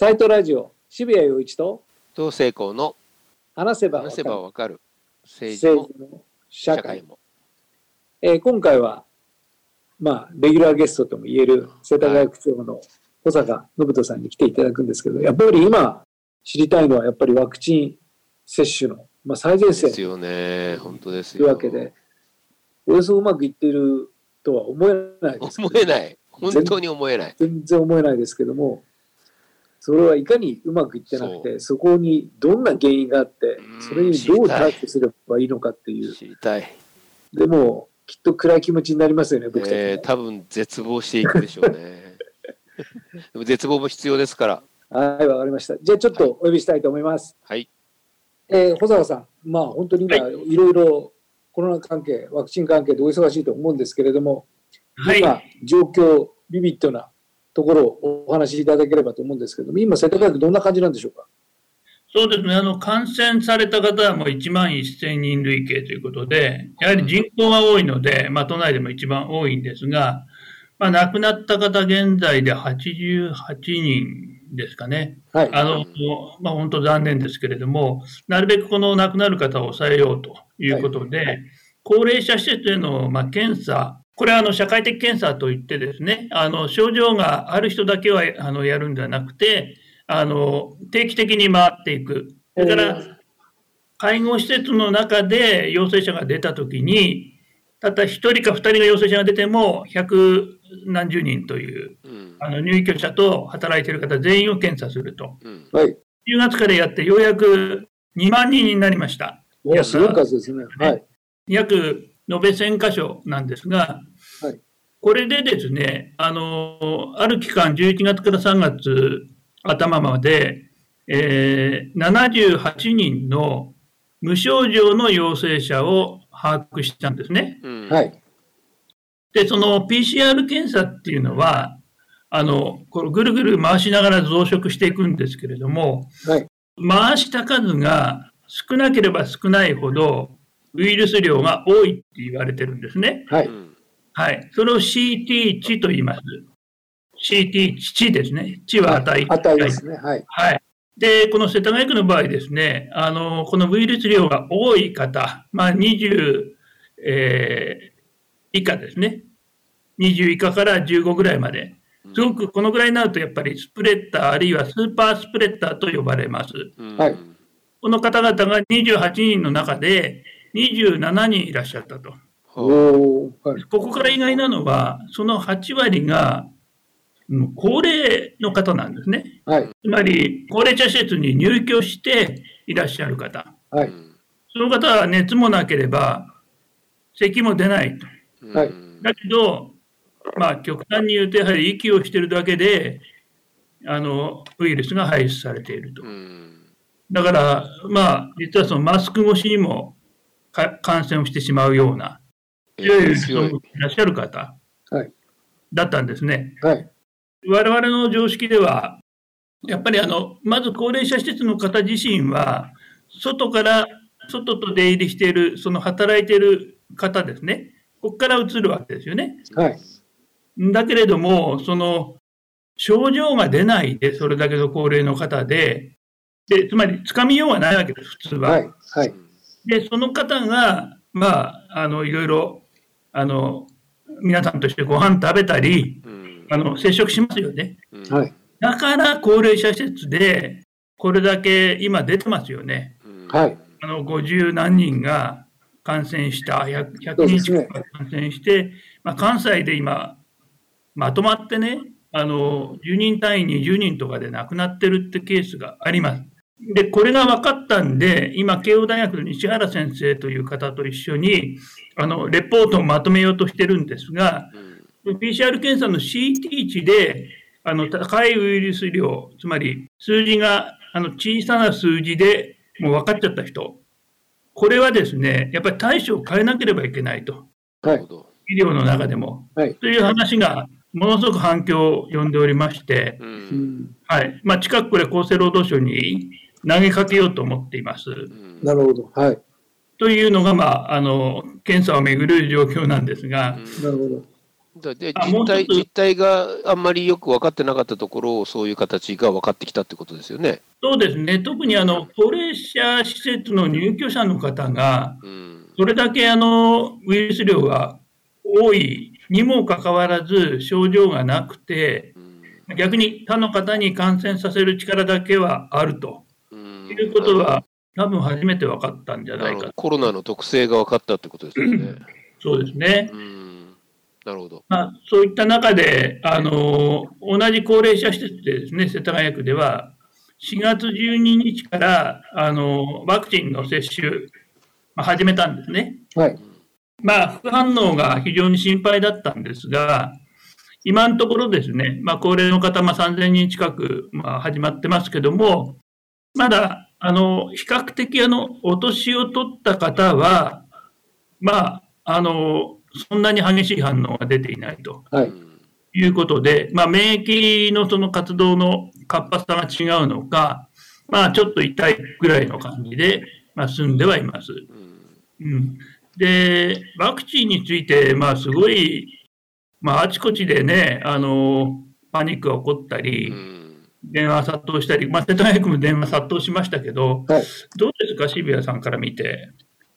サイトラジオ渋谷陽一と同性校の話せばわ話せばわかる政治も社会も。えー今回はまあレギュラーゲストとも言える世田谷区長の保坂信人さんに来ていただくんですけどやっぱり今知りたいのはやっぱりワクチン接種の、まあ、最前線ですよね。本当ですというよ。わけでおよそうまくいっているとは思えないです思えない。本当に思えない。全然思えないですけどもそれはいかにうまくいってなくてそこにどんな原因があってうんそれにどう対処すればいいのかっていう知りたい。でもきっと暗い気持ちになりますよね僕たちも、えー、多分絶望していくでしょうね。でも絶望も必要ですから。はいわかりましたじゃあちょっとお呼びしたいと思います、はい。えー保坂さんまあ本当に今、い、ろいろコロナ関係ワクチン関係でお忙しいと思うんですけれども、はい。今状況ビビッドなところをお話しいただければと思うんですけども今世田谷区どんな感じなんでしょうか？そうですね。あの、感染された方はもう1万1000人累計ということで、やはり人口が多いので、まあ、都内でも一番多いんですが、まあ、亡くなった方現在で88人ですかね。はいあの、まあ、本当残念ですけれども、なるべくこの亡くなる方を抑えようということで、高齢者施設への、まあ、検査、これはあの社会的検査といってですね、あの症状がある人だけはあのやるんではなくて、あの定期的に回っていく。それから、介護施設の中で陽性者が出たときに、たった1人か2人が陽性者が出ても、百何十人といううん。あの入居者と働いている方全員を検査すると。うん。はい10月からやってようやく2万人になりました。おすごい数ですねはい約延べ1000箇所なんですが、はいこれでですね、あの、ある期間、11月から3月頭まで、えー78人の無症状の陽性者を把握したんですね。うん。。はいいで、その PCR 検査っていうのは、あの、これぐるぐる回しながら増殖していくんですけれども、はい回した数が少なければ少ないほど、ウイルス量が多いって言われてるんですね。はいうん。はい。それを CT 値と言います。CT 値ですね。値は値。値ですねはいはい。で、この世田谷区の場合ですね、あの、このウイルス量が多い方、まあ、20、えー以下ですね。20以下から15ぐらいまで。すごくこのぐらいになると、やっぱりスプレッター、あるいはスーパースプレッターと呼ばれます。うん。はいこの方々が28人の中で27人いらっしゃったと。ここから意外なのは、その8割がうん高齢の方なんですね。はいつまり、高齢者施設に入居していらっしゃる方。はいその方は熱もなければ、咳も出ないと。うんはいだけど、まあ、極端に言うと、やはり息をしているだけで、あの、ウイルスが排出されているとう。ん。だから、まあ、実はそのマスク越しにもか感染をしてしまうような、いらっしゃる方はいだったんですね。はい我々の常識では、やっぱりあの、まず高齢者施設の方自身は、外から、外と出入りしている、その働いている方ですね。ここから移るわけですよね。はいだけれども、その、症状が出ないで、それだけの高齢の方で、で、つまり、つかみようがないわけです、普通は。はいはいで、その方が、まあ、あの、いろいろ、あの、皆さんとしてご飯食べたり、うん。あの、接触しますよね。だから、高齢者施設で、これだけ今出てますよね。あの、50何人が感染した、100, 100人近くが感染して、まあ、関西で今、まとまってね、あの、10人単位20人とかで亡くなってるってケースがあります。で、これが分かったんで、今、慶応大学の西原先生という方と一緒に、あの、レポートをまとめようとしてるんですが、うん。PCR 検査の CT 値で、あの、高いウイルス量、つまり数字が、あの、小さな数字でもう分かっちゃった人、これはですね、やっぱり対処を変えなければいけないと。はない。医療の中でも。はいという話が、ものすごく反響を呼んでおりまして、う。うんんはい。まあ、近くこれ厚生労働省に投げかけようと思っています。うん。なるほど。はい。というのが、まあ、あの、検査をめぐる状況なんですが、なるほど。だであもう一つ実態実態があんまりよく分かってなかったところをそういう形が分かってきたってことですよね。そうですね、特にあの高齢者施設の入居者の方が、うん。それだけあのウイルス量が多いにもかかわらず、症状がなくて、うん。逆に他の方に感染させる力だけはあるとうんいうことは、多分初めて分かったんじゃないかコロナの特性が分かったってことですよね。そうですね。うんなるほど。まあ、そういった中で、あの同じ高齢者施設でですね、世田谷区では、4月12日から、あのワクチンの接種、まあ、始めたんですね。はい。まあ、副反応が非常に心配だったんですが、今のところですね、まあ、高齢の方、まあ、3000人近く、まあ、始まってますけども、まだ、あの、比較的、あの、お年を取った方は、まあ、あの、そんなに激しい反応が出ていないとはい。うんいうことで、まあ、免疫のその活動の活発さが違うのか、まあ、ちょっと痛いぐらいの感じで、まあ、済んではいます。うんうん、で、ワクチンについて、まあ、すごい、まあ、あちこちでね、あの、パニックが起こったうり、ん電話殺到したり、まあ、世田谷区も電話殺到しましたけど、はい。どうですか、渋谷さんから見て。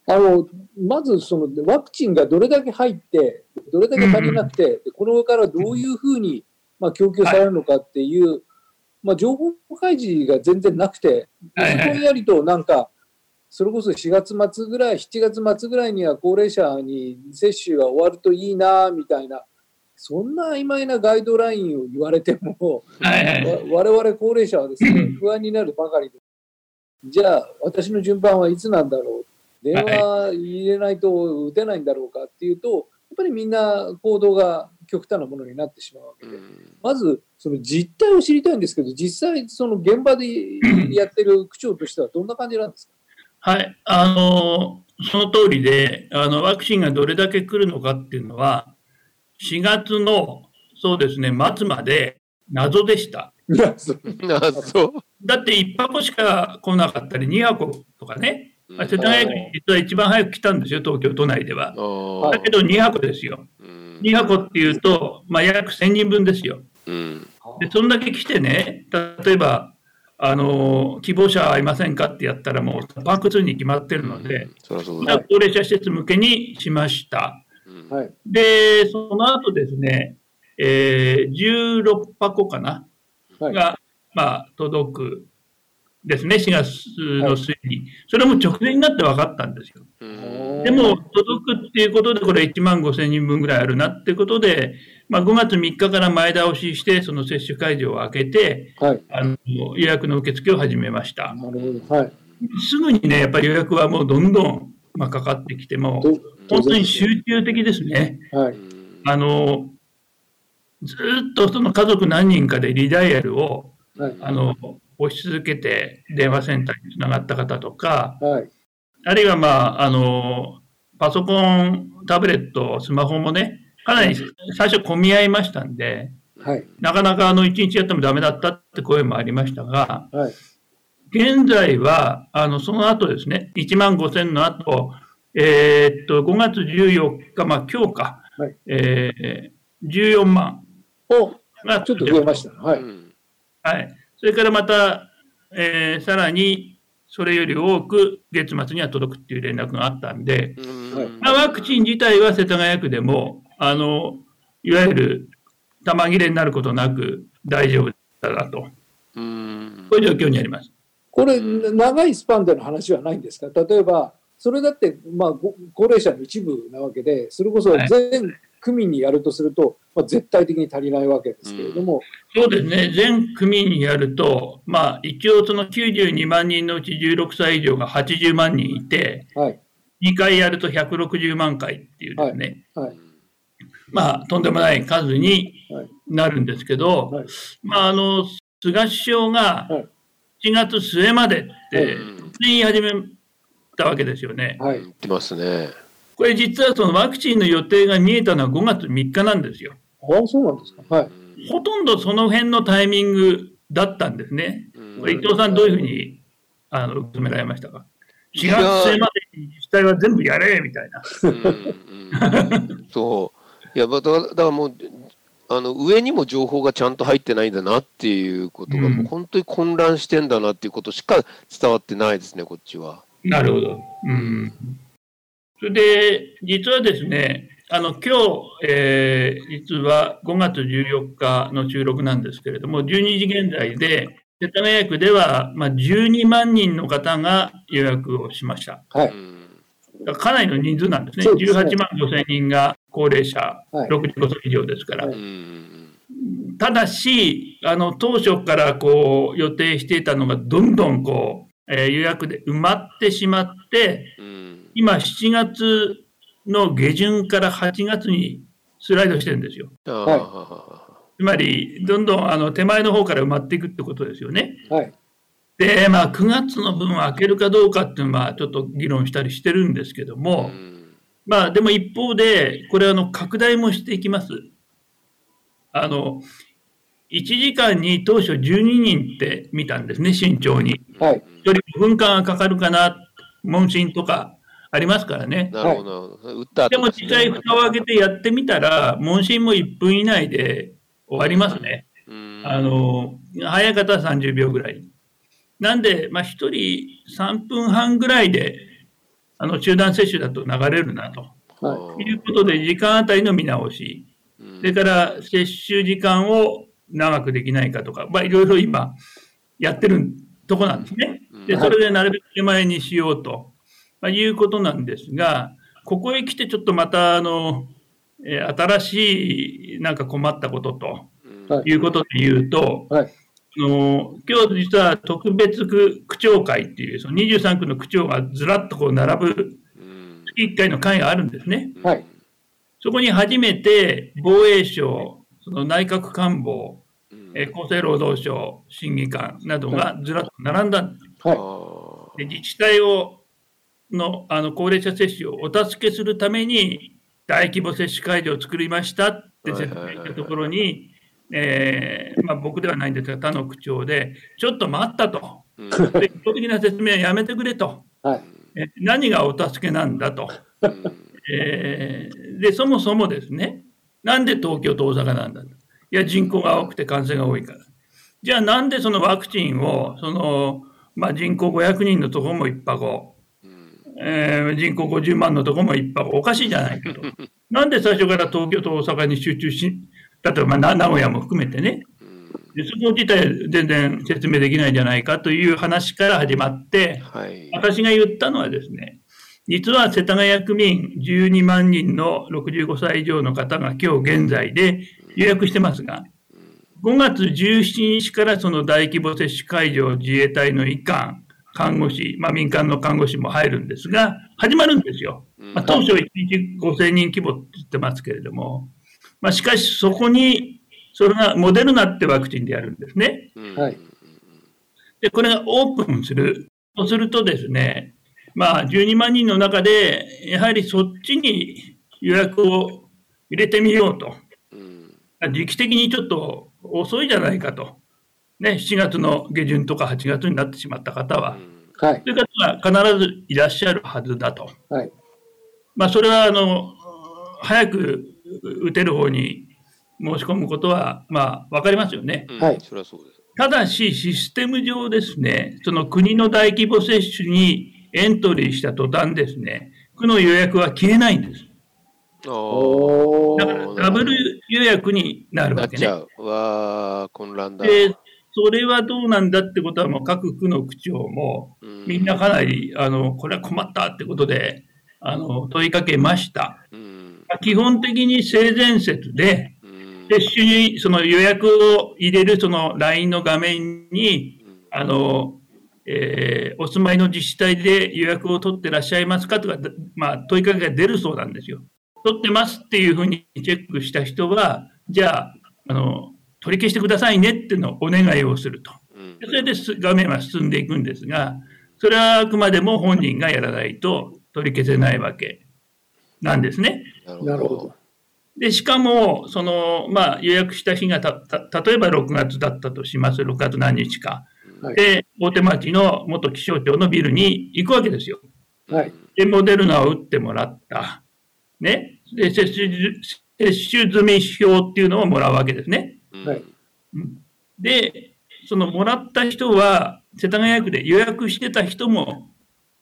あの、まずそのワクチンがどれだけ入って、どれだけ足りなくて、でこの上からどういうふうに、まあ、供給されるのかっていう、まあ、情報開示が全然なくて、はいはいぼんやりとなんか、それこそ4月末ぐらい、7月末ぐらいには高齢者に接種が終わるといいな、みたいな、そんな曖昧なガイドラインを言われても、はいはい。わ我々高齢者はですね、不安になるばかりで、じゃあ、私の順番はいつなんだろう、電話入れないと打てないんだろうかっていうと、やっぱりみんな行動が極端なものになってしまうわけで、まず、その実態を知りたいんですけど、実際、その現場でやってる区長としてはどんな感じなんですか？はい、あの、その通りで、あの、ワクチンがどれだけ来るのかっていうのは、4月の、そうですね、末まで謎でした。いや、そうあそう。だって1箱しか来なかったり、2箱とかね、世田谷区に実は一番早く来たんですよ、東京都内では。あだけど2箱ですよ。うん2箱っていうと、まあ、約1000人分ですよ。うんで、そんだけ来てね、例えば、あの、希望者はいませんかってやったらもうパンク2に決まってるので、うだ。まあ高齢者施設向けにしました。で、その後ですね、えー16箱かな、はいが、まあ、届くですね、4月の末に。それも直前になって分かったんですよ。うんでも、届くっていうことで、これ1万5千人分ぐらいあるなっていうことで、まあ、5月3日から前倒しして、その接種会場を開けて、はい。あの予約の受付を始めました。なるほど。はい。すぐにね、やっぱり予約はもうどんどん、まあ、かかってきても、と本当に集中的ですね。はい。うんあの、ずーっとその家族何人かでリダイヤルを、はい。あの、押し続けて電話センターにつながった方とか、はい。あるいはまあ、あの、パソコン、タブレット、スマホもね、かなり最初混み合いましたんで、はい。なかなかあの、一日やってもダメだったって声もありましたが、はい。現在は、あの、その後ですね、1万5千の後、えーっと、5月14日、まあ今日か、はいえー、14万お、がちょっと増えましたね。はい。うんはい。それからまた、えーさらにそれより多く月末には届くっていう連絡があったんで、うんはいまあ、ワクチン自体は世田谷区でも、あの、いわゆる玉切れになることなく大丈夫だなと、うんこういう状況にあります。これ、長いスパンでの話はないんですか？例えば、それだって、まあ、ご高齢者の一部なわけで、それこそはい。全区民にやるとすると、まあ、絶対的に足りないわけですけれども、そうですね、全区民にやると、まあ、一応その92万人のうち16歳以上が80万人いて、はい。2回やると160万回っていうですね、はい。まあ、とんでもない数にはい。なるんですけど、はい。まあ、あの、菅首相がはい。7月末までって言い始めたわけですよね。はい。言ってますね。これ実はそのワクチンの予定が見えたのは5月3日なんですよ。ああ、そうなんですか。はい。ほとんどその辺のタイミングだったんですね。うんこれ伊藤さんどういうふうにあの受け止められましたか ?4 月末までに自治体は全部やれみたいな。そう。いや、だからもう、あの上にも情報がちゃんと入ってないんだなっていうことが、うんもう本当に混乱してんだなっていうことしか伝わってないですね、こっちは。なるほど。うん。それで、実はですね、あの、今日、えー実は5月14日の収録なんですけれども、12時現在で、世田谷区では、まあ、12万人の方が予約をしました。はい。かなりの人数なんですね。すね18万5千人が高齢者、はい65歳以上ですから。はいうんただし、あの、当初からこう予定していたのがどんどんこう、えー予約で埋まってしまって、うん今7月の下旬から8月にスライドしてるんですよ。つまり、どんどんあの手前の方から埋まっていくってことですよね。はい。で、まあ、9月の分は開けるかどうかっていうのは、ちょっと議論したりしてるんですけども、うんまあ、でも一方で、これ、あの、拡大もしていきます。あの、1時間に当初12人って見たんですね、慎重に。はい。1人5分間がかかるかな、問診とかありますからね。なるほど、打ったでも実際、蓋を開けてやってみたら、問診も1分以内で終わりますね。うんあの、早い方は30秒ぐらい。なんで、まあ、1人3分半ぐらいで、あの、集団接種だと流れるなと。はということで、時間あたりの見直し、うん。それから接種時間を長くできないかとか、まあ、いろいろ今、やってるとこなんですね。で、うん。それでなるべく手前にしようと、まあ、いうことなんですが、ここへ来てちょっとまた、あの、えー新しいなんか困ったこととうん。はい。いうことで言うと、はい。あの今日実は特別区区長会っていう、その23区の区長がずらっとこう並ぶうん。月1回の会があるんですね。はい。そこに初めて防衛省、その内閣官房、うん。えー厚生労働省、審議官などがずらっと並んだんです。はい。あで自治体をのあの高齢者接種をお助けするために大規模接種会場を作りましたって説明したところに、えーまあ、僕ではないんですが他の区長でちょっと待ったと。一方的な説明はやめてくれと。はい。え何がお助けなんだと、うん。えーでそもそもですねなんで東京と大阪なんだと。いや人口が多くて感染が多いから。じゃあなんでそのワクチンをその、まあ、人口500人のところも一箱うん。えー人口50万のところも一泊おかしいじゃないかと。なんで最初から東京と大阪に集中し、例えば名古屋も含めてね、そこ自体全然説明できないんじゃないかという話から始まって、はい。私が言ったのはですね、実は世田谷区民12万人の65歳以上の方が今日現在で予約してますが、5月17日からその大規模接種会場自衛隊の医官、看護師、まあ、民間の看護師も入るんですが、始まるんですよ。まあ、当初1日5000人規模って言ってますけれども、まあ、しかしそこに、それがモデルナってワクチンでやるんですね。うんはいで、これがオープンする。そうするとですね、まあ、12万人の中で、やはりそっちに予約を入れてみようと。うん時期的にちょっと遅いじゃないかと。ね、7月の下旬とか8月になってしまった方は、はい。そういう方が必ずいらっしゃるはずだと。はい。まあ、それは、あの、早く打てる方に申し込むことは、まあ、わかりますよね。うんはいそれはそうです。ただし、システム上ですね、その国の大規模接種にエントリーした途端ですね、区の予約は消えないんです。だからー。ダブル予約になあ、るわけね。なっちゃう。わあ、混乱だ。で、それはどうなんだってことは、もう各区の区長も、うんみんなかなり、あの、これは困ったってことで、あの、問いかけました。うん基本的に性善説で、うん接種に、その予約を入れるその LINE の画面に、うんあの、えーお住まいの自治体で予約を取ってらっしゃいますかとか、だまあ、問いかけが出るそうなんですよ。取ってますっていうふうにチェックした人は、じゃあ、あの、取り消してくださいねっていうのをお願いをすると。それです画面は進んでいくんですが、それはあくまでも本人がやらないと取り消せないわけなんですね。なるほど。で、しかも、その、まあ、予約した日がた、た、例えば6月だったとします。6月何日か。はい。で、大手町の元気象庁のビルに行くわけですよ。はい。で、モデルナを打ってもらった。ね。で接種接種済み票っていうのをもらうわけですね。はいで、そのもらった人は、世田谷区で予約してた人も、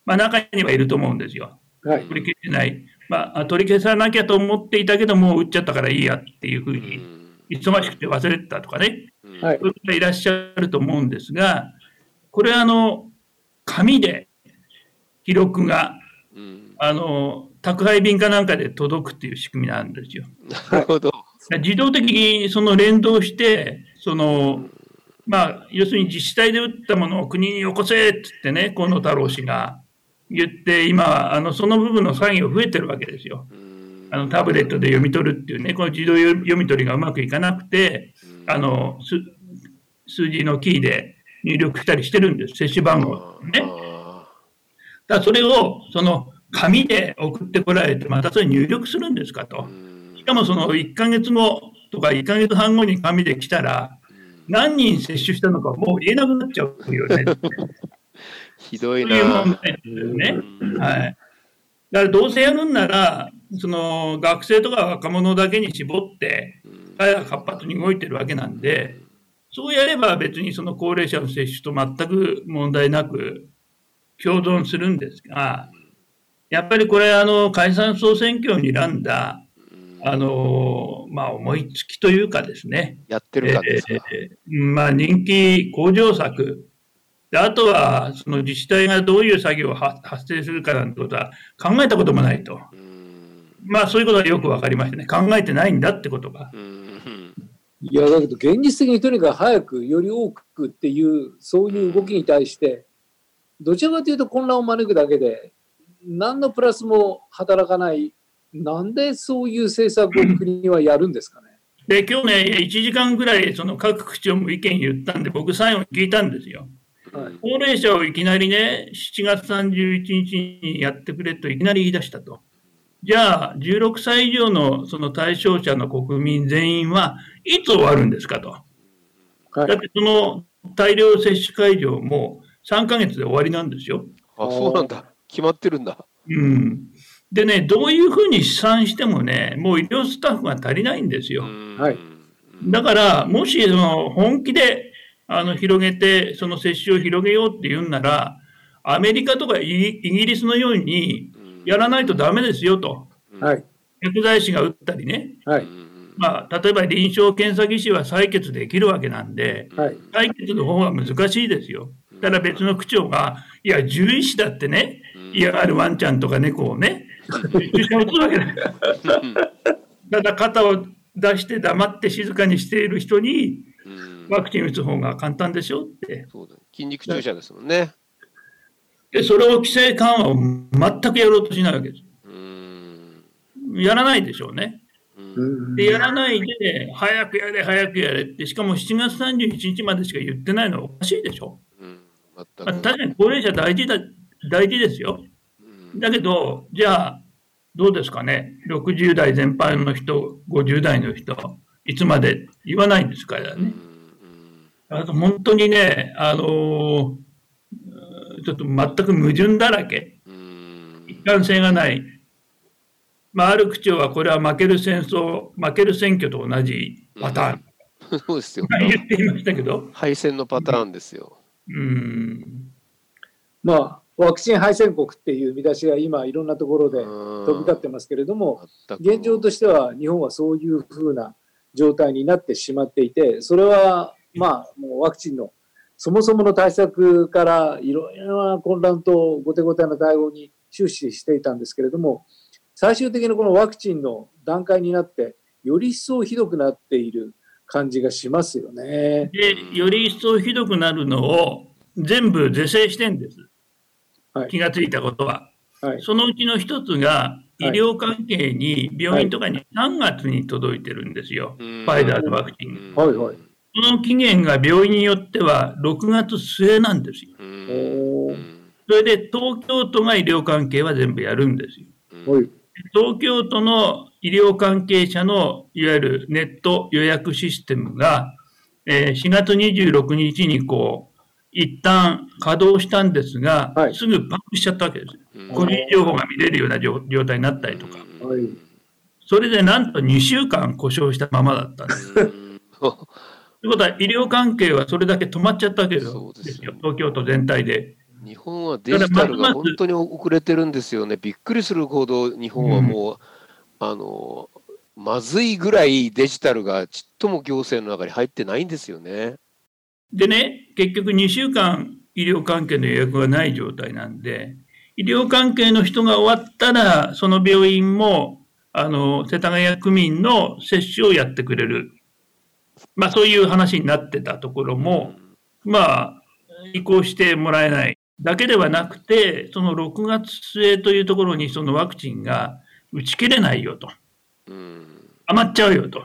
まあ、中にはいると思うんですよ。はい。取り消してない。まあ、取り消さなきゃと思っていたけど、もう打っちゃったからいいやっていうふうに、忙しくて忘れてたとかね、はい。そういう方いらっしゃると思うんですが、これはあの、紙で記録が、うん。あの、宅配便かなんかで届くっていう仕組みなんですよ。なるほど。自動的にその連動して、その、まあ、要するに自治体で打ったものを国によこせってってね、河野太郎氏が言って、今、あの、その部分の作業増えてるわけですよ。うん。あの、タブレットで読み取るっていうね、この自動読み取りがうまくいかなくて、あの、す数字のキーで入力したりしてるんです、接種番号ね。あだからそれを、その、紙で送ってこられて、またそれ入力するんですかと。しかもその1ヶ月後とか1ヶ月半後に紙で来たら、何人接種したのかもう言えなくなっちゃうよね。ひどいそういう問な。題ですよね。はい。だからどうせやるんなら、その学生とか若者だけに絞って、彼ら活発に動いてるわけなんで、そうやれば別にその高齢者の接種と全く問題なく共存するんですが、やっぱりこれ、あの、解散総選挙を睨んだ、あの、まあ、思いつきというかですね、やってるかですか。えーまあ、人気向上策、であとはその自治体がどういう作業をは発生するかなんてことは考えたこともないと、うんまあ、そういうことがよく分かりましたね、考えてないんだってことが。うんいや、だけど現実的にとにかく早く、より多くっていう、そういう動きに対して、どちらかというと混乱を招くだけで、何のプラスも働かない、なんでそういう政策を国はやるんですかね。で、今日ね、1時間ぐらいその各区長も意見言ったんで、僕、最後に聞いたんですよ。はい高齢者をいきなりね、7月31日にやってくれといきなり言い出したと。じゃあ、16歳以上のその対象者の国民全員はいつ終わるんですかと。はい。だってその大量接種会場も3ヶ月で終わりなんですよ。あ、そうなんだ。決まってるんだ。うん。でね、どういうふうに試算してもね、もう医療スタッフが足りないんですよ。はいだから、もしその本気であの広げて、その接種を広げようって言うんなら、アメリカとかイギイギリスのようにやらないとダメですよと。はい。薬剤師が打ったりね。はい。まあ、例えば臨床検査技師は採血できるわけなんで、はい。採血の方は難しいですよ。ただ別の区長が、いや、獣医師だってね、嫌がるワンちゃんとか猫をね、注射打つわけだよ。ただ肩を出して黙って静かにしている人にうんワクチン打つ方が簡単でしょって。そうだ筋肉注射ですもんね。で、それを規制緩和を全くやろうとしないわけです。うんやらないでしょうね。うんで、やらないで、早くやれ、早くやれって、しかも7月31日までしか言ってないのはおかしいでしょ。うんまあ、確かに高齢者大事だ、大事ですよ。うんだけど、じゃあ、どうですかね。60代全般の人、50代の人、いつまで言わないんですからね。あと本当にね、あのーちょっと全く矛盾だらけ。うん一貫性がない。まあ、ある区長はこれは負ける戦争、負ける選挙と同じパターン、そうですよ。言っていましたけど、敗戦のパターンですよ。うん、まあ、ワクチン敗戦国っていう見出しが今、いろんなところで飛飛び交ってますけれども、現状としては日本はそういうふうな状態になってしまっていて、それはまあ、もうワクチンのそもそもの対策からいろいろな混乱と後手後手の対応に終始していたんですけれども、最終的にこのワクチンの段階になって、より一層ひどくなっている感じがしますよね。で、より一層ひどくなるのを全部是正してんです。はい気がついたことは。はい。そのうちの一つが、医療関係に、病院とかに3月に届いてるんですよ。フファイザーのワクチン。はいはいその期限が病院によっては6月末なんですよ。それで東京都が医療関係は全部やるんですよ。はい。東京都の医療関係者のいわゆるネット予約システムが、えー4月26日にこう、一旦稼働したんですが、はいすぐパンクしちゃったわけです。うん個人情報が見れるような状状態になったりとか。はい。それでなんと2週間故障したままだったんです。うんということは、医療関係はそれだけ止まっちゃったわけですよすよ、東京都全体で。日本はデジタルが本当に遅れてるんですよね。びっくりするほど日本はもう、あの、まずいぐらいデジタルがちっとも行政の中に入ってないんですよね。でね、結局2週間医療関係の予約がない状態なんで、医療関係の人が終わったら、その病院も、あの、世田谷区民の接種をやってくれる。まあそういう話になってたところも、まあ、移行してもらえないだけではなくて、その6月末というところにそのワクチンが打ち切れないよと。うん。余っちゃうよと。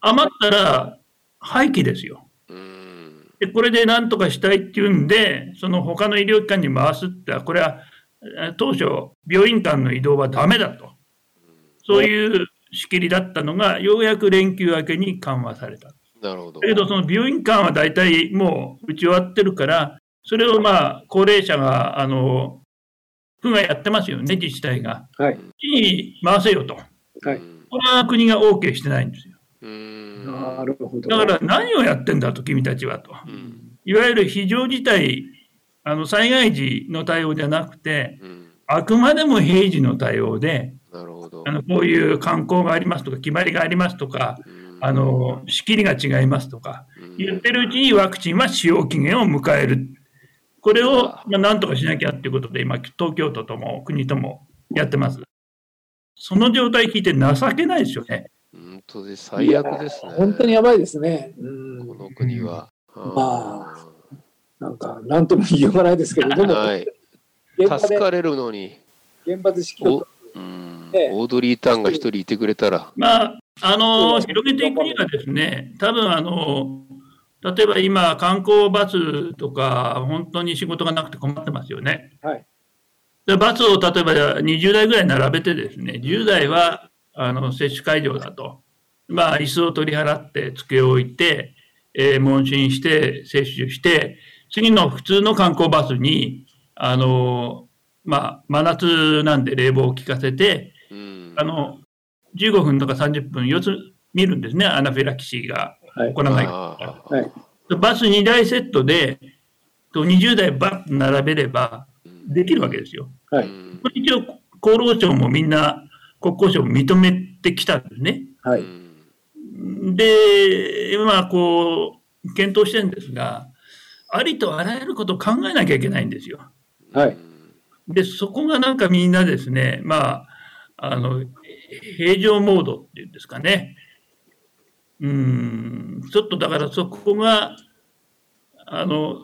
余ったら廃棄ですよ。うん。で、これで何とかしたいっていうんで、その他の医療機関に回すって、これはえー当初、病院間の移動はダメだと。そういう仕切りだったのが、ようやく連休明けに緩和された。なるほどだ。けど、その病院間は大体もう打ち終わってるから、それをまあ、高齢者が、あの、区がやってますよね、自治体が。はい。に回せよと。はいうんこれは国が OK してないんですよ。うん。なるほど。だから何をやってんだと、君たちはと。うん。いわゆる非常事態、あの災害時の対応じゃなくて、うん。あくまでも平時の対応で、なるほどあ。のこういう観光がありますとか、決まりがありますとか、うんあの仕切りが違いますとか、うん言ってるうちにワクチンは使用期限を迎える。これを、まあ、なんとかしなきゃっていうことで、今、東京都とも国ともやってます。その状態聞いて情けないですよね。本当で最悪ですね。本当にやばいですね。うんこの国は。まなんか、なんとも言いようがないですけど、でも、はい。助かれるのに、現場で指揮をオードリー・タンが一人いてくれたら。まあ、あの広げていくにはですね、多分あの例えば今、観光バスとか、本当に仕事がなくて困ってますよね。はい。でバスを例えば20台ぐらい並べてですね、10台はあの接種会場だと。まあ、椅子を取り払って、机を置いて、えー問診して、接種して、次の普通の観光バスに、あの、まあ、真夏なんで冷房を効かせて、うんあの、15分とか30分様子見るんですね、アナフィラキシーがはい起こらないかああはい。ら。バス2台セットで、と20台バッと並べればうんできるわけですよ。はい。一応、厚労省もみんな、国交省も認めてきたんですね。はい。うんで、今、こう、検討してるんですが、ありとあらゆることを考えなきゃいけないんですよ。はい。で、そこがなんかみんなですね、まあ、あの、平常モードっていうんですかね。うん、ちょっとだからそこが、あの、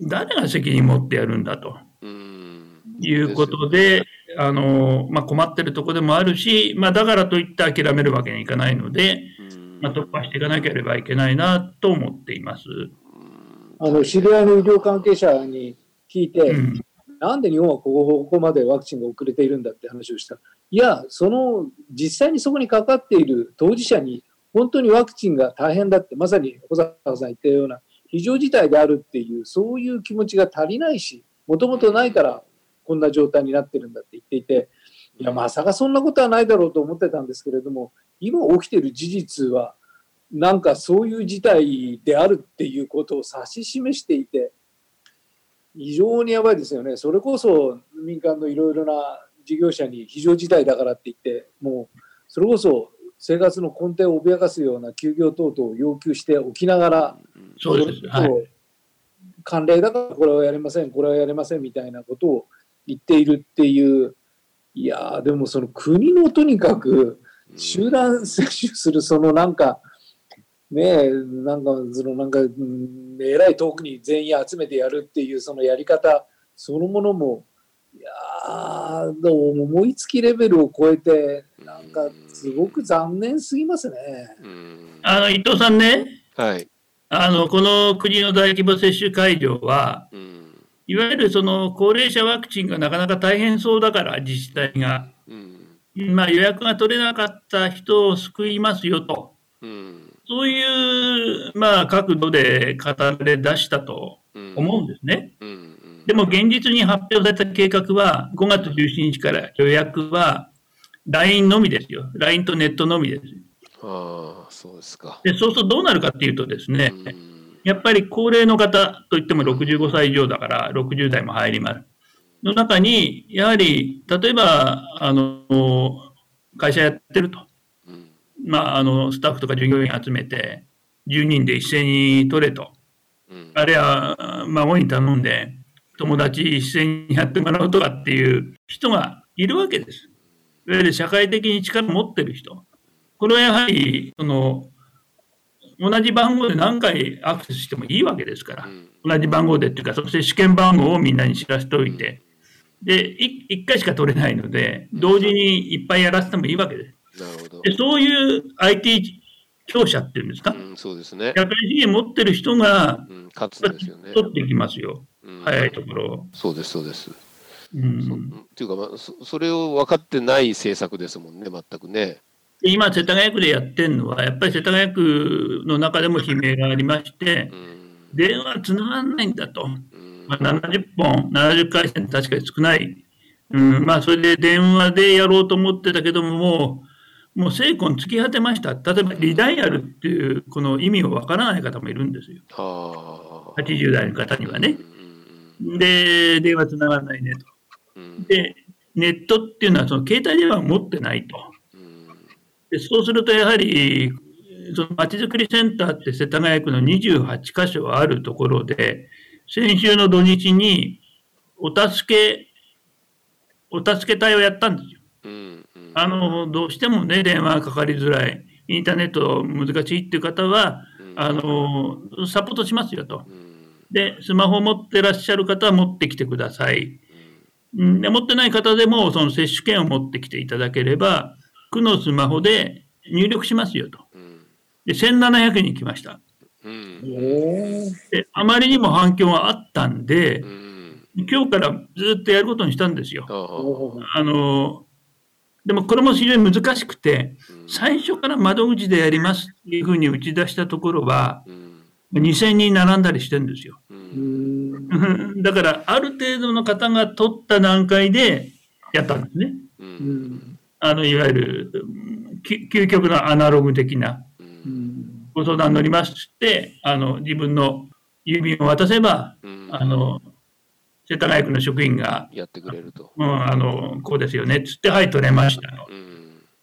誰が責任持ってやるんだとうんいうことで、あの、まあ、困ってるところでもあるし、まあ、だからといって諦めるわけにいかないので、うんまあ、突破していかなければいけないなと思っています。あの、知り合いの医療関係者に聞いて、うん、なんで日本はここここまでワクチンが遅れているんだって話をした。いや、その実際にそこにかかっている当事者に本当にワクチンが大変だって、まさに小坂さん言ったような非常事態であるっていう、そういう気持ちが足りないし、もともとないからこんな状態になってるんだって言っていて、いや、まさかそんなことはないだろうと思ってたんですけれども、今起きている事実は、なんかそういう事態であるっていうことを指し示していて、非常にやばいですよね。それこそ民間のいろいろな事業者に非常事態だからって言って、もうそれこそ生活の根底を脅かすような休業等々を要求しておきながら、そうです。はい。慣例だからこれはやれません、これはやれませんみたいなことを言っているっていう、いやーでもその国のとにかく集団接種するそのなんか、ねえ、なんか、そのなんか、うんえらい遠くに全員集めてやるっていうそのやり方そのものも、いやーでも思いつきレベルを超えて、なんかすごく残念すぎますね。うんあの、伊藤さんね、はい。あの、この国の大規模接種会場は、うんいわゆるその高齢者ワクチンがなかなか大変そうだから、自治体が。うんまあ、予約が取れなかった人を救いますよと。うんそういう、まあ、角度で語られ出したとうん思うんですね。でも現実に発表された計画は、5月17日から予約は、LINE のみですよ。LINE とネットのみです。ああ、そうですか。で、そうするとどうなるかっていうとですね、うんやっぱり高齢の方といっても65歳以上だから60代も入ります。の中に、やはり、例えば、あの、会社やってると。うんまあ、あの、スタッフとか従業員集めて、10人で一斉に取れと。うんあるいは、孫に頼んで、友達一斉にやってもらうとかっていう人がいるわけです。いわゆる社会的に力を持ってる人。これはやはり、その、同じ番号で何回アクセスしてもいいわけですからう。ん同じ番号でっていうか、そして試験番号をみんなに知らせておいて、で、い1回しか取れないので、同時にいっぱいやらせてもいいわけです。なるほど。でそういう IT 強者っていうんですか、うん、そうですね。社会主義持ってる人がうん、勝つんですよね。取っていきますよ、うん早いところ。そうです、そうです。うそん、っていうか、まあ、そそれを分かってない政策ですもんね、全くね。で今、世田谷区でやってるのは、やっぱり世田谷区の中でも悲鳴がありましてう、ん電話つながらないんだと、うんまあ、70本、70回線、確かに少ない、うんまあ、それで電話でやろうと思ってたけども、もう、もう精魂尽き果てました、例えばリダイヤルっていうこの意味をわからない方もいるんですよ、はあ。80代の方にはね。うんで、電話つながらないねと。うんで、ネットっていうのは、その携帯電話を持ってないと。うんでそうすると、やはり、そのまちづくりセンターって世田谷区の28箇所あるところで、先週の土日にお助け、お助け隊をやったんですよ。うんうんあの、どうしてもね、電話かかりづらい、インターネット難しいっていう方は、あの、サポートしますよと。うんで、スマホ持ってらっしゃる方は持ってきてください。うんで持ってない方でも、その接種券を持ってきていただければ、区のスマホで入力しますよと。うんで、1700人来ました。で、あまりにも反響があったんでう、ん今日からずっとやることにしたんですよ。あの、でもこれも非常に難しくて、うん最初から窓口でやりますっていうふうに打ち出したところは、うん2000人並んだりしてるんですよ。だから、ある程度の方が取った段階でやったんですね。あの、いわゆる、究極のアナログ的なご相談乗りますって、あの、自分の郵便を渡せば、うんあの、世田谷区の職員が、やってくれると。うん、あの、こうですよね、つって、はい、取れましたと。うん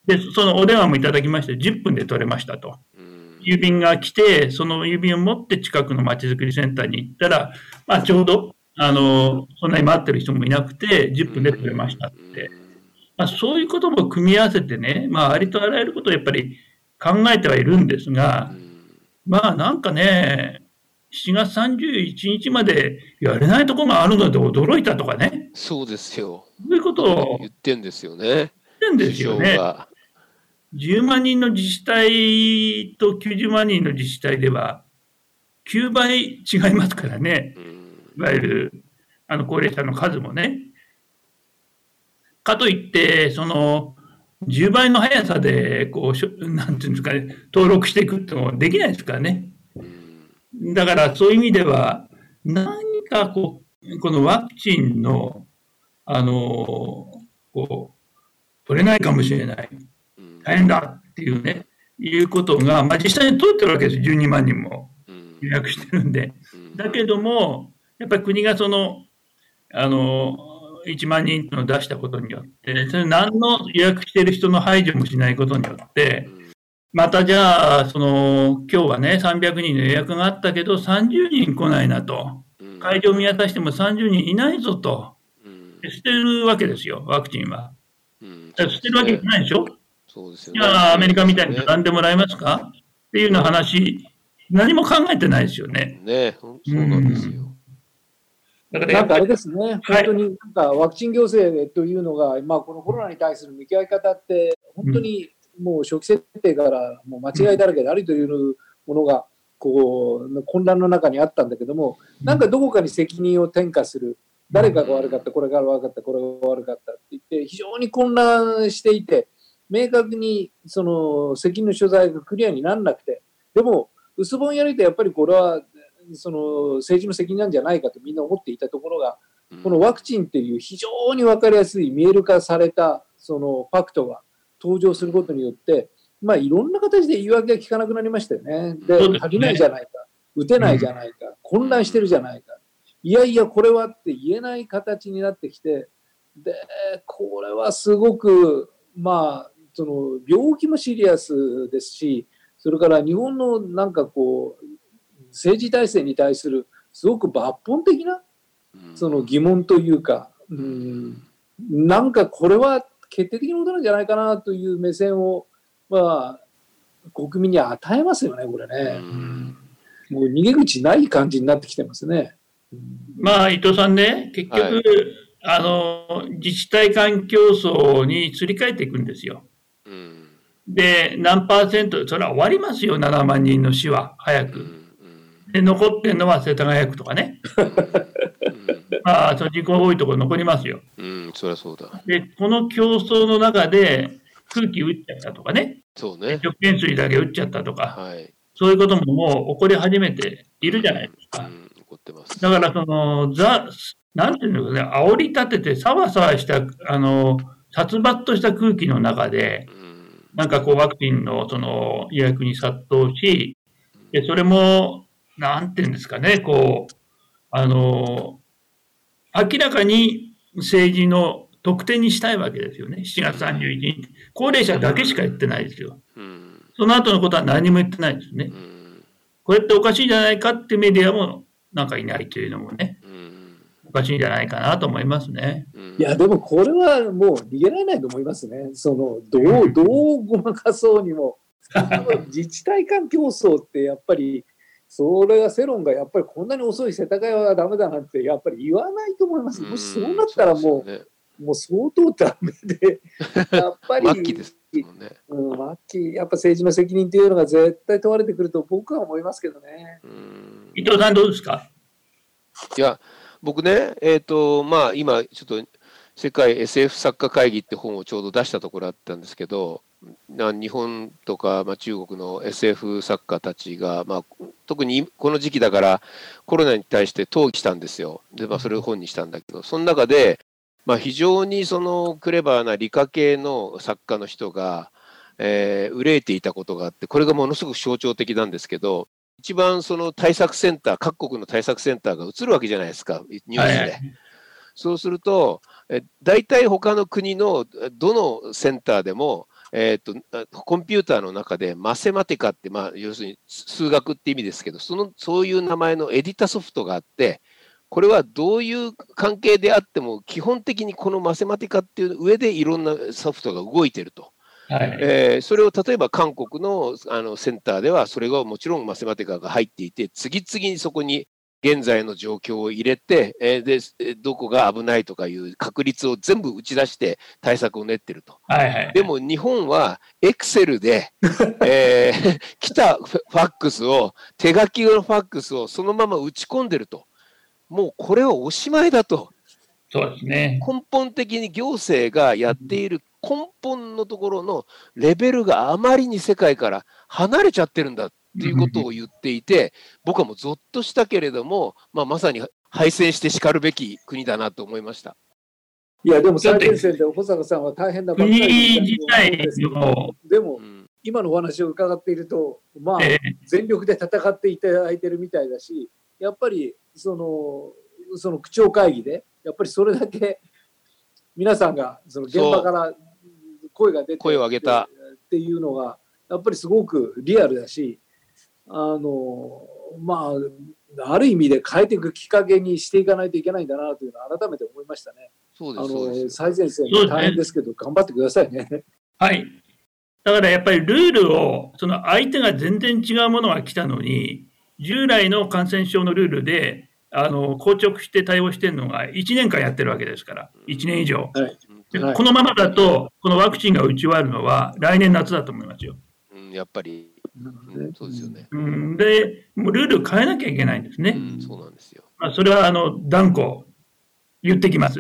で、そのお電話もいただきまして、10分で取れましたと。うん郵便が来て、その郵便を持って近くのまちづくりセンターに行ったら、まあ、ちょうど、あの、そんなに待ってる人もいなくて、10分で取れましたって。まあ、そういうことも組み合わせてね、まあ、ありとあらゆることをやっぱり考えてはいるんですがう、んまあ、なんかね、7月31日までやれないところがあるので驚いたとかね、そうですよ。そういうことを言言ってんですよね。ってんですよね。が。10万人の自治体と90万人の自治体では、9倍違いますからね、うんいわゆるあの高齢者の数もね。かといって、その10倍の速さでこうしょ、なんていうんですかね、登録していくってのもできないですからね。うんだからそういう意味では、何かこう、このワクチンの、あの、こう、取れないかもしれない。うん大変だっていうね、いうことが、まあ、実際に取ってるわけです、12万人もうん予約してるんで。うんだけども、やっぱり国がその、あの、1万人のを出したことによって、それ何の予約してる人の排除もしないことによって、またじゃあ、その、今日はね、300人の予約があったけど、30人来ないなと。うん会場見渡しても30人いないぞと。うん捨てるわけですよ、ワクチンは。捨てるわけじゃないでしょ？そうですよね。じゃあ、アメリカみたいにね並んでもらえますか？っていうような話、何も考えてないですよね。ね、そうなんですよ。なんかあれですね、本当になんかワクチン行政というのが、まあ、このコロナに対する向き合い方って、本当にもう初期設定からもう間違いだらけであるというものがこう混乱の中にあったんだけども、なんかどこかに責任を転嫁する、誰かが悪かった、これが悪かった、これが悪かったって言って、非常に混乱していて、明確にその責任の所在がクリアにならなくて、でも、薄ぼんやりとやっぱりこれはその政治の責任なんじゃないかとみんな思っていたところが、うん。このワクチンっていう非常に分かりやすい見える化されたそのファクトが登場することによって、まあ、いろんな形で言い訳が聞かなくなりましたよね。で、足りないじゃないか、打てないじゃないか、混乱してるじゃないか、いやいや、これはって言えない形になってきて、で、これはすごく、まあ、その病気もシリアスですし、それから日本のなんかこう、政治体制に対するすごく抜本的なその疑問というか、うん、なんかこれは決定的なことなんじゃないかなという目線を、まあ、国民に与えますよね、これね。もう逃げ口ない感じになってきてますね。まあ、伊藤さんね、結局、はい、あの、自治体間競争にすり替えていくんですよ。で、何パーセント、それは終わりますよ、7万人の死は、早く。で、残ってるのは世田谷区とかね。まあ、その人口多いところ残りますよ。うん、そりゃそうだ。で、この競争の中で、空気打っちゃったとかね。そうね。食塩水だけ打っちゃったとか。はい。そういうことももう起こり始めているじゃないですか。うん、起こってます。だから、その、ザ、なんていうのかね、煽り立てて、さわさわした、あの、殺伐とした空気の中で、うんなんかこうワクチンのその予約に殺到し、でそれも、なんていうんですかね、こう、あの、明らかに政治の特典にしたいわけですよね。7月31日。高齢者だけしか言ってないですよ。その後のことは何も言ってないですね。これっておかしいじゃないかってメディアもなんかいないというのもね。おかしいんじゃないかなと思いますね。いや、でもこれはもう逃げられないと思いますね。その、どう、どうごまかそうにも。自治体間競争ってやっぱり、それが世論がやっぱりこんなに遅い世田谷はダメだなんてやっぱり言わないと思います。もしそうなったらもう、うね、もう相当ダメで、やっぱり、末期ですもんね。うん、末期、やっぱ政治の責任っていうのが絶対問われてくると僕は思いますけどね。伊藤さんどうですか？いや、僕ね、えっ、ー、と、まあ、今、ちょっと、世界 SF 作家会議って本をちょうど出したところあったんですけど、日本とか、まあ、中国の SF 作家たちが、まあ、特にこの時期だからコロナに対して討議したんですよ。で、まあ、それを本にしたんだけど、その中で、まあ、非常にそのクレバーな理科系の作家の人が、えー、憂えていたことがあって、これがものすごく象徴的なんですけど、一番その対策センター、各国の対策センターが映るわけじゃないですか、ニュースで。はいはい、そうすると、え大体他の国のどのセンターでも、えーと、コンピューターの中でマセマティカって、まあ、要するに数学って意味ですけどそのそういう名前のエディタソフトがあってこれはどういう関係であっても基本的にこのマセマティカっていう上でいろんなソフトが動いてると。はい、えー、それを例えば韓国のあのセンターではそれがもちろんマセマティカが入っていて次々にそこに現在の状況を入れて、えー、でどこが危ないとかいう確率を全部打ち出して対策を練ってると。はいはい、でも日本はエクセルで、えー、来たファックスを手書きのファックスをそのまま打ち込んでると。もうこれはおしまいだと。そうですね。根本的に行政がやっている根本のところのレベルがあまりに世界から離れちゃってるんだっていうことを言っていて、僕はもうぞっとしたけれども、まあ、まさに敗戦してしかるべき国だなと思いました。いや、でも最前線で保坂さんは大変なばっかりでも、うん、今のお話を伺っていると、まあ、全力で戦っていただいてるみたいだし、やっぱりそのその区長会議でやっぱりそれだけ皆さんがその現場から声が出て声を上げた。っていうのがやっぱりすごくリアルだしあのまあある意味で変えていくきっかけにしていかないといけないんだなというのは改めて思いましたね。そうですあの最前線大変ですけど、ね、頑張ってくださいね。はい。だからやっぱりルールをその相手が全然違うものが来たのに従来の感染症のルールであの硬直して対応してるのが1年間やってるわけですから、1年以上。はい、このままだと、このワクチンが打ち終わるのは来年夏だと思いますよ。うん、やっぱり、うん、そうですよね。うん、で、もうルール変えなきゃいけないんですね。うん、そうなんですよ。まあ、それはあの断固言ってきます。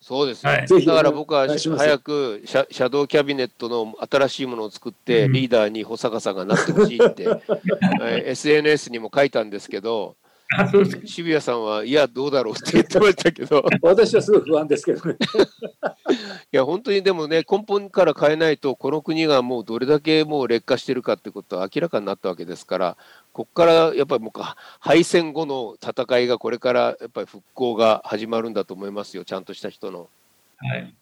そうです、はい、だから僕は早くシャシャドウキャビネットの新しいものを作って、リーダーに保坂さんがなってほしいって、え SNS にも書いたんですけど、渋谷さんは、いや、どうだろうって言ってましたけど、私はすごい不安ですけどね。いや、本当にでもね、根本から変えないと、この国がもうどれだけもう劣化してるかってことは明らかになったわけですから、ここからやっぱりもうか敗戦後の戦いが、これからやっぱり復興が始まるんだと思いますよ、ちゃんとした人の。はい。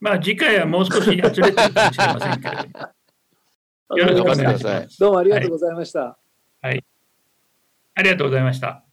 まあ次回はもう少しやつれてるかもしれませんけれども。よろしくお願いします。どうもありがとうございました。ありがとうございました。